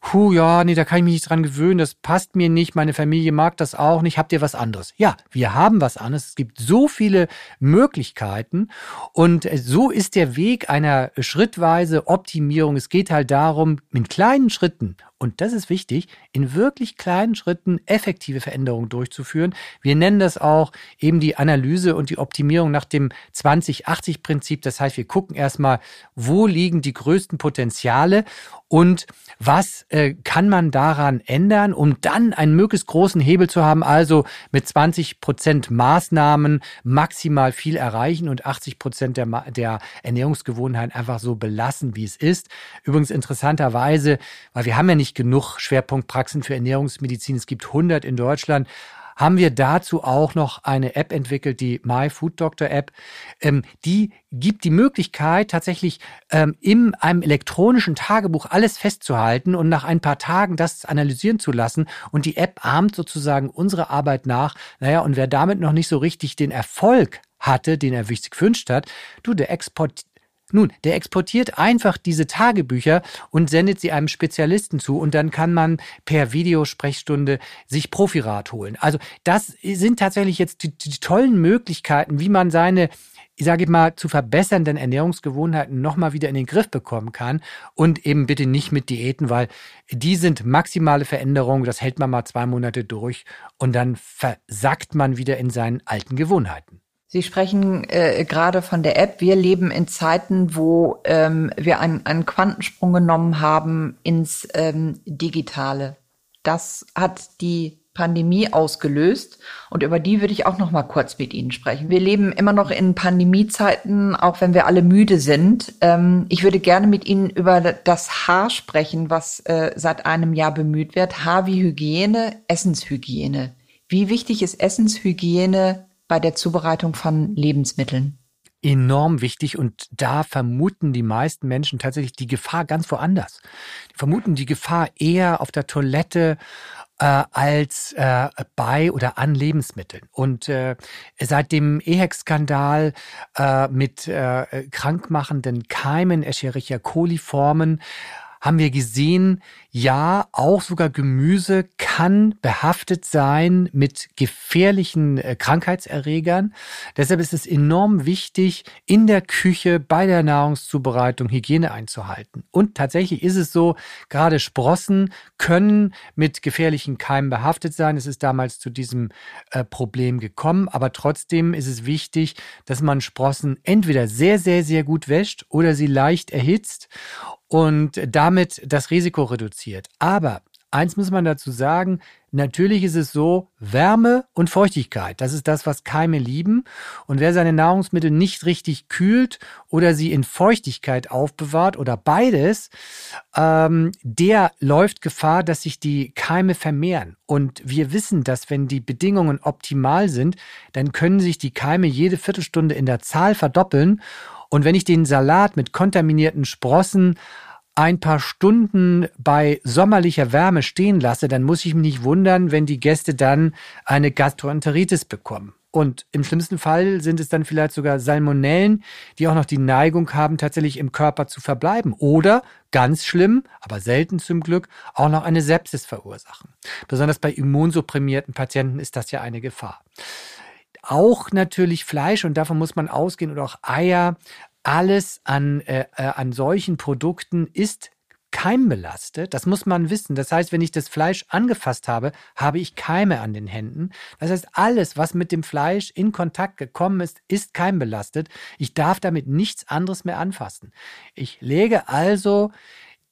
puh, ja, nee, da kann ich mich nicht dran gewöhnen, das passt mir nicht, meine Familie mag das auch nicht, habt ihr was anderes? Ja, wir haben was anderes. Es gibt so viele Möglichkeiten und so ist der Weg einer schrittweise Optimierung. Es geht halt darum, mit kleinen Schritten und das ist wichtig, in wirklich kleinen Schritten effektive Veränderungen durchzuführen. Wir nennen das auch eben die Analyse und die Optimierung nach dem 2080-Prinzip. Das heißt, wir gucken erstmal, wo liegen die größten Potenziale und was äh, kann man daran ändern, um dann einen möglichst großen Hebel zu haben, also mit 20 Prozent Maßnahmen maximal viel erreichen und 80 Prozent der, der Ernährungsgewohnheiten einfach so belassen, wie es ist. Übrigens interessanterweise, weil wir haben ja nicht genug Schwerpunktpraxen für Ernährungsmedizin, es gibt 100 in Deutschland, haben wir dazu auch noch eine App entwickelt, die My Food Doctor App. Ähm, die gibt die Möglichkeit, tatsächlich ähm, in einem elektronischen Tagebuch alles festzuhalten und nach ein paar Tagen das analysieren zu lassen. Und die App ahmt sozusagen unsere Arbeit nach. Naja, und wer damit noch nicht so richtig den Erfolg hatte, den er sich gewünscht hat, du, der Export, nun, der exportiert einfach diese Tagebücher und sendet sie einem Spezialisten zu und dann kann man per Videosprechstunde sich Profirat holen. Also das sind tatsächlich jetzt die, die tollen Möglichkeiten, wie man seine ich sage mal, zu verbessernden Ernährungsgewohnheiten nochmal wieder in den Griff bekommen kann und eben bitte nicht mit Diäten, weil die sind maximale Veränderungen, das hält man mal zwei Monate durch und dann versackt man wieder in seinen alten Gewohnheiten. Sie sprechen äh, gerade von der App. Wir leben in Zeiten, wo ähm, wir einen, einen Quantensprung genommen haben ins ähm, Digitale. Das hat die Pandemie ausgelöst und über die würde ich auch noch mal kurz mit Ihnen sprechen. Wir leben immer noch in Pandemiezeiten, auch wenn wir alle müde sind. Ähm, ich würde gerne mit Ihnen über das Haar sprechen, was äh, seit einem Jahr bemüht wird. Haar wie Hygiene, Essenshygiene. Wie wichtig ist Essenshygiene bei der Zubereitung von Lebensmitteln? enorm wichtig und da vermuten die meisten Menschen tatsächlich die Gefahr ganz woanders. Die vermuten die Gefahr eher auf der Toilette äh, als äh, bei oder an Lebensmitteln. Und äh, seit dem EHEC-Skandal äh, mit äh, krankmachenden Keimen, Escherichia coli-Formen, haben wir gesehen, ja, auch sogar Gemüse kann behaftet sein mit gefährlichen äh, Krankheitserregern. Deshalb ist es enorm wichtig, in der Küche bei der Nahrungszubereitung Hygiene einzuhalten. Und tatsächlich ist es so, gerade Sprossen können mit gefährlichen Keimen behaftet sein. Es ist damals zu diesem äh, Problem gekommen, aber trotzdem ist es wichtig, dass man Sprossen entweder sehr, sehr, sehr gut wäscht oder sie leicht erhitzt und damit das Risiko reduziert. Aber eins muss man dazu sagen, natürlich ist es so, Wärme und Feuchtigkeit, das ist das, was Keime lieben. Und wer seine Nahrungsmittel nicht richtig kühlt oder sie in Feuchtigkeit aufbewahrt oder beides, ähm, der läuft Gefahr, dass sich die Keime vermehren. Und wir wissen, dass wenn die Bedingungen optimal sind, dann können sich die Keime jede Viertelstunde in der Zahl verdoppeln und wenn ich den Salat mit kontaminierten Sprossen ein paar Stunden bei sommerlicher Wärme stehen lasse, dann muss ich mich nicht wundern, wenn die Gäste dann eine Gastroenteritis bekommen. Und im schlimmsten Fall sind es dann vielleicht sogar Salmonellen, die auch noch die Neigung haben, tatsächlich im Körper zu verbleiben. Oder, ganz schlimm, aber selten zum Glück, auch noch eine Sepsis verursachen. Besonders bei immunsupprimierten Patienten ist das ja eine Gefahr auch natürlich Fleisch und davon muss man ausgehen oder auch Eier. Alles an, äh, äh, an solchen Produkten ist keimbelastet. Das muss man wissen. Das heißt, wenn ich das Fleisch angefasst habe, habe ich Keime an den Händen. Das heißt, alles, was mit dem Fleisch in Kontakt gekommen ist, ist keimbelastet. Ich darf damit nichts anderes mehr anfassen. Ich lege also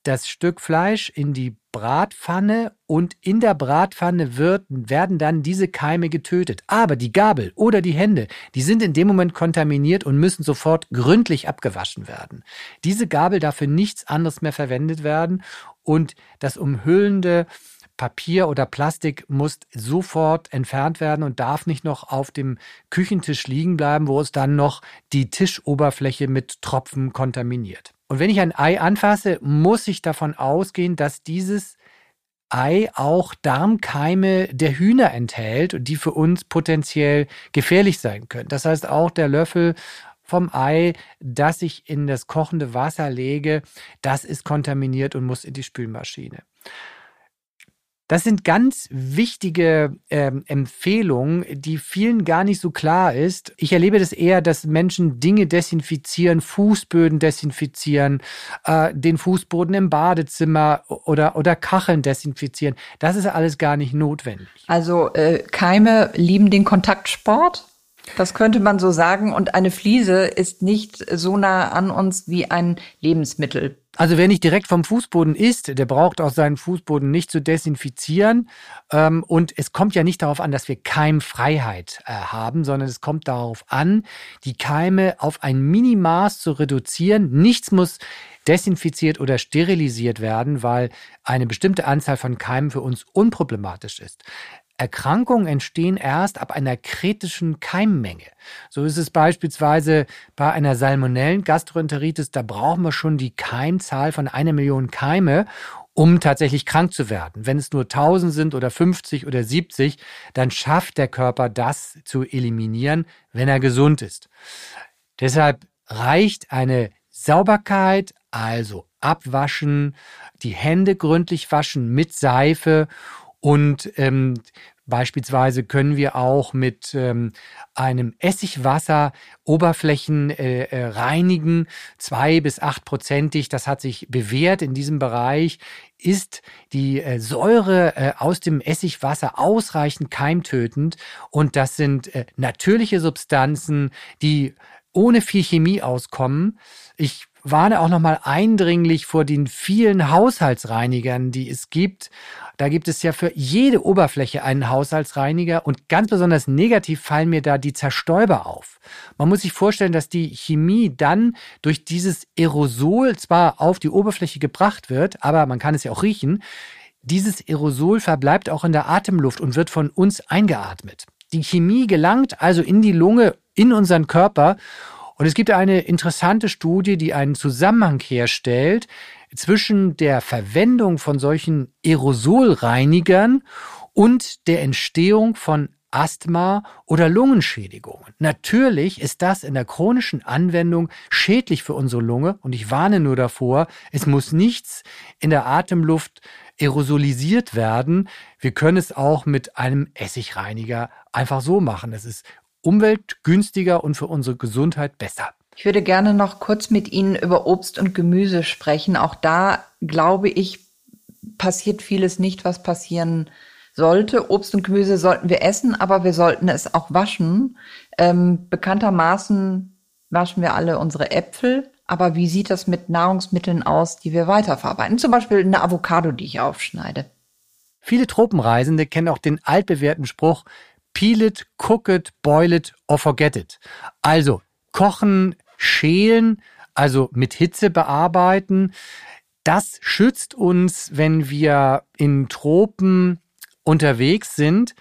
das Stück Fleisch in die Bratpfanne und in der Bratpfanne wird, werden dann diese Keime getötet. Aber die Gabel oder die Hände, die sind in dem Moment kontaminiert und müssen sofort gründlich abgewaschen werden. Diese Gabel darf für nichts anderes mehr verwendet werden und das umhüllende Papier oder Plastik muss sofort entfernt werden und darf nicht noch auf dem Küchentisch liegen bleiben, wo es dann noch die Tischoberfläche mit Tropfen kontaminiert. Und wenn ich ein Ei anfasse, muss ich davon ausgehen, dass dieses Ei auch Darmkeime der Hühner enthält und die für uns potenziell gefährlich sein können. Das heißt, auch der Löffel vom Ei, das ich in das kochende Wasser lege, das ist kontaminiert und muss in die Spülmaschine. Das sind ganz wichtige ähm, Empfehlungen, die vielen gar nicht so klar ist. Ich erlebe das eher, dass Menschen Dinge desinfizieren, Fußböden desinfizieren, äh, den Fußboden im Badezimmer oder, oder Kacheln desinfizieren. Das ist alles gar nicht notwendig. Also äh, Keime lieben den Kontaktsport? Das könnte man so sagen. Und eine Fliese ist nicht so nah an uns wie ein Lebensmittel. Also wer nicht direkt vom Fußboden isst, der braucht auch seinen Fußboden nicht zu desinfizieren. Ähm, und es kommt ja nicht darauf an, dass wir Keimfreiheit äh, haben, sondern es kommt darauf an, die Keime auf ein Minimaß zu reduzieren. Nichts muss desinfiziert oder sterilisiert werden, weil eine bestimmte Anzahl von Keimen für uns unproblematisch ist. Erkrankungen entstehen erst ab einer kritischen Keimmenge. So ist es beispielsweise bei einer salmonellen Gastroenteritis, da brauchen wir schon die Keimzahl von einer Million Keime, um tatsächlich krank zu werden. Wenn es nur 1000 sind oder 50 oder 70, dann schafft der Körper das zu eliminieren, wenn er gesund ist. Deshalb reicht eine Sauberkeit, also abwaschen, die Hände gründlich waschen mit Seife und ähm, beispielsweise können wir auch mit ähm, einem Essigwasser Oberflächen äh, äh, reinigen, zwei bis acht prozentig. Das hat sich bewährt in diesem Bereich. Ist die äh, Säure äh, aus dem Essigwasser ausreichend keimtötend und das sind äh, natürliche Substanzen, die ohne viel Chemie auskommen. Ich warne auch nochmal eindringlich vor den vielen Haushaltsreinigern, die es gibt. Da gibt es ja für jede Oberfläche einen Haushaltsreiniger und ganz besonders negativ fallen mir da die Zerstäuber auf. Man muss sich vorstellen, dass die Chemie dann durch dieses Aerosol zwar auf die Oberfläche gebracht wird, aber man kann es ja auch riechen. Dieses Aerosol verbleibt auch in der Atemluft und wird von uns eingeatmet. Die Chemie gelangt also in die Lunge, in unseren Körper und es gibt eine interessante Studie, die einen Zusammenhang herstellt zwischen der Verwendung von solchen Aerosolreinigern und der Entstehung von Asthma oder Lungenschädigungen. Natürlich ist das in der chronischen Anwendung schädlich für unsere Lunge und ich warne nur davor, es muss nichts in der Atemluft aerosolisiert werden. Wir können es auch mit einem Essigreiniger einfach so machen. Es ist umweltgünstiger und für unsere Gesundheit besser. Ich würde gerne noch kurz mit Ihnen über Obst und Gemüse sprechen. Auch da glaube ich, passiert vieles nicht, was passieren sollte. Obst und Gemüse sollten wir essen, aber wir sollten es auch waschen. Ähm, bekanntermaßen waschen wir alle unsere Äpfel. Aber wie sieht das mit Nahrungsmitteln aus, die wir weiterverarbeiten? Zum Beispiel eine Avocado, die ich aufschneide. Viele Tropenreisende kennen auch den altbewährten Spruch, Peel it, cook it, boil it or forget it. Also kochen, schälen, also mit Hitze bearbeiten. Das schützt uns, wenn wir in Tropen unterwegs sind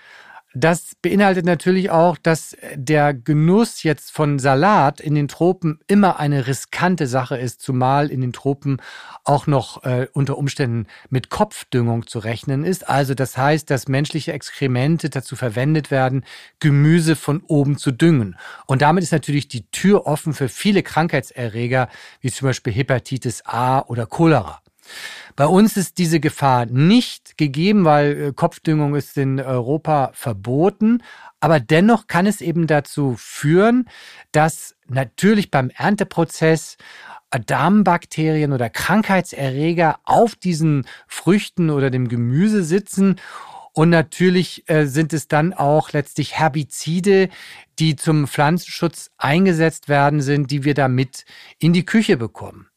das beinhaltet natürlich auch, dass der Genuss jetzt von Salat in den Tropen immer eine riskante Sache ist, zumal in den Tropen auch noch äh, unter Umständen mit Kopfdüngung zu rechnen ist. Also das heißt, dass menschliche Exkremente dazu verwendet werden, Gemüse von oben zu düngen. Und damit ist natürlich die Tür offen für viele Krankheitserreger, wie zum Beispiel Hepatitis A oder Cholera. Bei uns ist diese Gefahr nicht gegeben, weil äh, Kopfdüngung ist in Europa verboten. Aber dennoch kann es eben dazu führen, dass natürlich beim Ernteprozess Darmbakterien oder Krankheitserreger auf diesen Früchten oder dem Gemüse sitzen. Und natürlich äh, sind es dann auch letztlich Herbizide, die zum Pflanzenschutz eingesetzt werden sind, die wir damit in die Küche bekommen.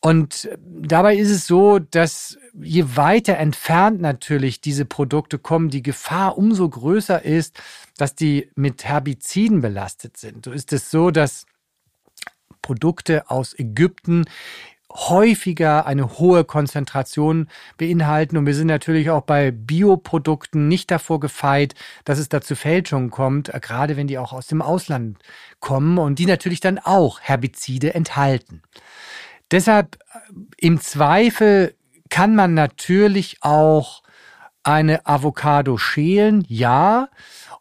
Und dabei ist es so, dass je weiter entfernt natürlich diese Produkte kommen, die Gefahr umso größer ist, dass die mit Herbiziden belastet sind. So ist es so, dass Produkte aus Ägypten häufiger eine hohe Konzentration beinhalten. Und wir sind natürlich auch bei Bioprodukten nicht davor gefeit, dass es da zu Fälschungen kommt, gerade wenn die auch aus dem Ausland kommen und die natürlich dann auch Herbizide enthalten. Deshalb äh, im Zweifel kann man natürlich auch eine Avocado schälen, ja.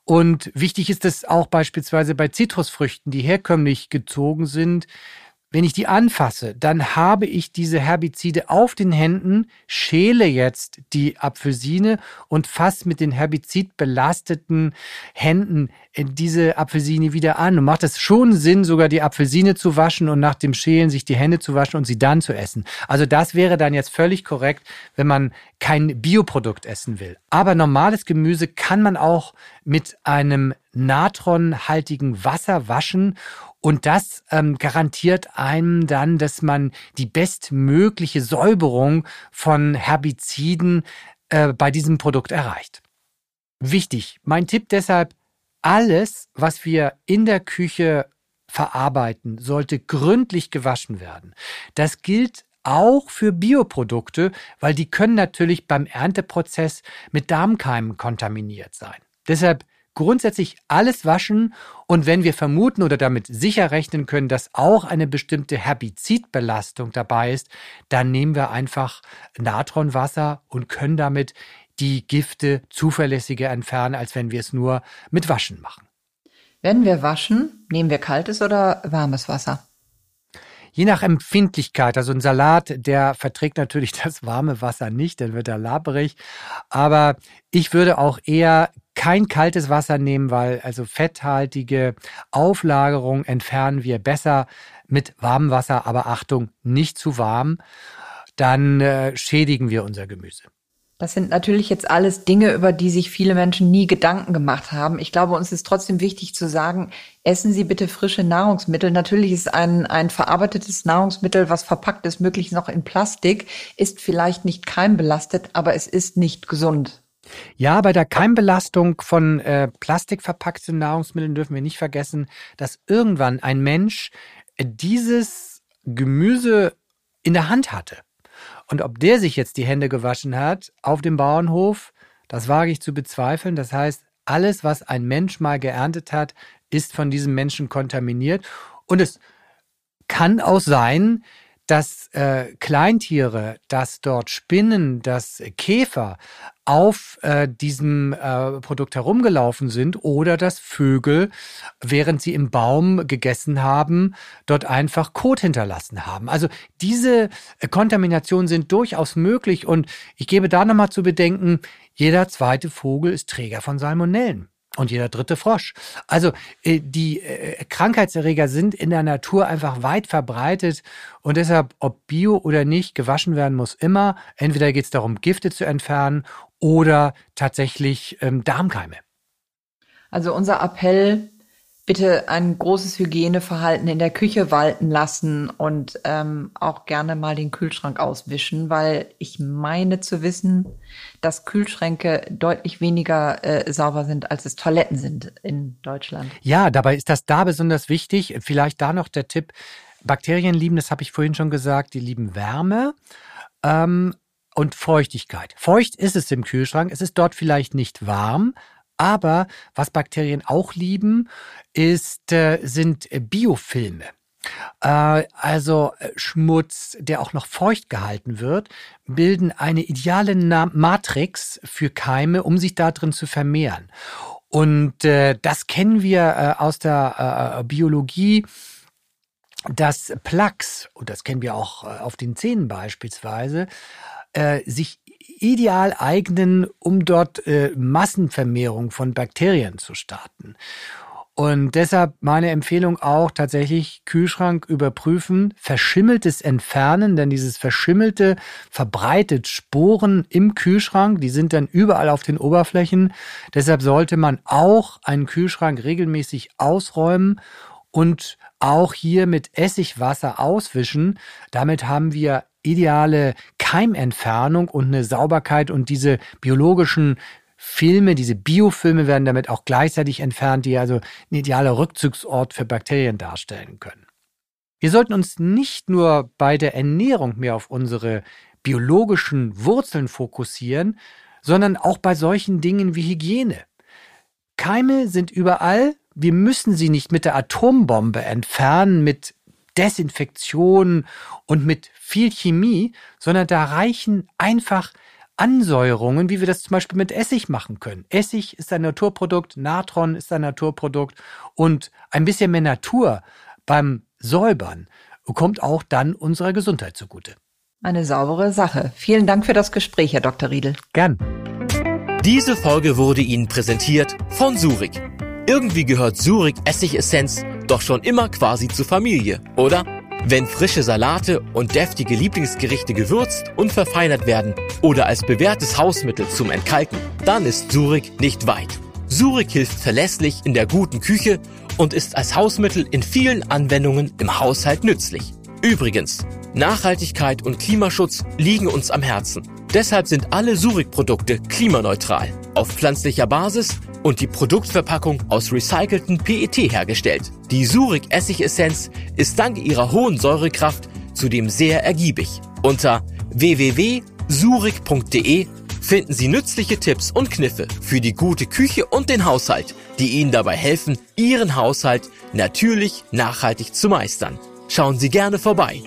Und wichtig ist es auch beispielsweise bei Zitrusfrüchten, die herkömmlich gezogen sind, wenn ich die anfasse, dann habe ich diese Herbizide auf den Händen, schäle jetzt die Apfelsine und fasse mit den herbizidbelasteten Händen diese Apfelsine wieder an. Und macht es schon Sinn, sogar die Apfelsine zu waschen und nach dem Schälen sich die Hände zu waschen und sie dann zu essen. Also das wäre dann jetzt völlig korrekt, wenn man kein Bioprodukt essen will. Aber normales Gemüse kann man auch mit einem natronhaltigen Wasser waschen und das ähm, garantiert einem dann, dass man die bestmögliche Säuberung von Herbiziden äh, bei diesem Produkt erreicht. Wichtig, mein Tipp deshalb, alles, was wir in der Küche verarbeiten, sollte gründlich gewaschen werden. Das gilt auch für Bioprodukte, weil die können natürlich beim Ernteprozess mit Darmkeimen kontaminiert sein. Deshalb grundsätzlich alles waschen und wenn wir vermuten oder damit sicher rechnen können, dass auch eine bestimmte Herbizidbelastung dabei ist, dann nehmen wir einfach Natronwasser und können damit die Gifte zuverlässiger entfernen, als wenn wir es nur mit Waschen machen. Wenn wir waschen, nehmen wir kaltes oder warmes Wasser? Je nach Empfindlichkeit, also ein Salat, der verträgt natürlich *laughs* das warme Wasser nicht, dann wird er laberig. Aber ich würde auch eher kein kaltes Wasser nehmen, weil also fetthaltige Auflagerung entfernen wir besser mit warmem Wasser, aber Achtung, nicht zu warm, dann äh, schädigen wir unser Gemüse. Das sind natürlich jetzt alles Dinge, über die sich viele Menschen nie Gedanken gemacht haben. Ich glaube, uns ist trotzdem wichtig zu sagen, essen Sie bitte frische Nahrungsmittel. Natürlich ist ein, ein verarbeitetes Nahrungsmittel, was verpackt ist, möglichst noch in Plastik, ist vielleicht nicht keimbelastet, aber es ist nicht gesund. Ja, bei der Keimbelastung von äh, plastikverpackten Nahrungsmitteln dürfen wir nicht vergessen, dass irgendwann ein Mensch äh, dieses Gemüse in der Hand hatte. Und ob der sich jetzt die Hände gewaschen hat auf dem Bauernhof, das wage ich zu bezweifeln. Das heißt, alles, was ein Mensch mal geerntet hat, ist von diesem Menschen kontaminiert. Und es kann auch sein, dass äh, Kleintiere, dass dort Spinnen, dass Käfer auf äh, diesem äh, Produkt herumgelaufen sind oder dass Vögel, während sie im Baum gegessen haben, dort einfach Kot hinterlassen haben. Also diese äh, Kontaminationen sind durchaus möglich und ich gebe da nochmal zu bedenken, jeder zweite Vogel ist Träger von Salmonellen und jeder dritte Frosch. Also äh, die äh, Krankheitserreger sind in der Natur einfach weit verbreitet und deshalb, ob bio oder nicht, gewaschen werden muss immer. Entweder geht es darum, Gifte zu entfernen oder tatsächlich ähm, Darmkeime. Also unser Appell bitte ein großes Hygieneverhalten in der Küche walten lassen und ähm, auch gerne mal den Kühlschrank auswischen, weil ich meine zu wissen, dass Kühlschränke deutlich weniger äh, sauber sind, als es Toiletten sind in Deutschland. Ja, dabei ist das da besonders wichtig. Vielleicht da noch der Tipp. Bakterien lieben, das habe ich vorhin schon gesagt, die lieben Wärme. Ähm, und Feuchtigkeit. Feucht ist es im Kühlschrank. Es ist dort vielleicht nicht warm, aber was Bakterien auch lieben, ist, äh, sind Biofilme. Äh, also äh, Schmutz, der auch noch feucht gehalten wird, bilden eine ideale Matrix für Keime, um sich da drin zu vermehren. Und äh, das kennen wir äh, aus der äh, Biologie dass Plaques, und das kennen wir auch auf den Zähnen beispielsweise, äh, sich ideal eignen, um dort äh, Massenvermehrung von Bakterien zu starten. Und deshalb meine Empfehlung auch tatsächlich Kühlschrank überprüfen, verschimmeltes entfernen, denn dieses verschimmelte verbreitet Sporen im Kühlschrank, die sind dann überall auf den Oberflächen. Deshalb sollte man auch einen Kühlschrank regelmäßig ausräumen und auch hier mit Essigwasser auswischen. Damit haben wir ideale Keimentfernung und eine Sauberkeit und diese biologischen Filme, diese Biofilme werden damit auch gleichzeitig entfernt, die also ein idealer Rückzugsort für Bakterien darstellen können. Wir sollten uns nicht nur bei der Ernährung mehr auf unsere biologischen Wurzeln fokussieren, sondern auch bei solchen Dingen wie Hygiene. Keime sind überall, wir müssen sie nicht mit der Atombombe entfernen, mit Desinfektion und mit viel Chemie, sondern da reichen einfach Ansäuerungen, wie wir das zum Beispiel mit Essig machen können. Essig ist ein Naturprodukt, Natron ist ein Naturprodukt und ein bisschen mehr Natur beim Säubern kommt auch dann unserer Gesundheit zugute. Eine saubere Sache. Vielen Dank für das Gespräch, Herr Dr. Riedel. Gern. Diese Folge wurde Ihnen präsentiert von Surik. Irgendwie gehört Surik Essigessenz doch schon immer quasi zur Familie, oder? Wenn frische Salate und deftige Lieblingsgerichte gewürzt und verfeinert werden oder als bewährtes Hausmittel zum Entkalken, dann ist Surik nicht weit. Surik hilft verlässlich in der guten Küche und ist als Hausmittel in vielen Anwendungen im Haushalt nützlich. Übrigens, Nachhaltigkeit und Klimaschutz liegen uns am Herzen. Deshalb sind alle Surik-Produkte klimaneutral, auf pflanzlicher Basis und die Produktverpackung aus recycelten PET hergestellt. Die Surik Essigessenz ist dank ihrer hohen Säurekraft zudem sehr ergiebig. Unter www.surik.de finden Sie nützliche Tipps und Kniffe für die gute Küche und den Haushalt, die Ihnen dabei helfen, Ihren Haushalt natürlich nachhaltig zu meistern. Schauen Sie gerne vorbei.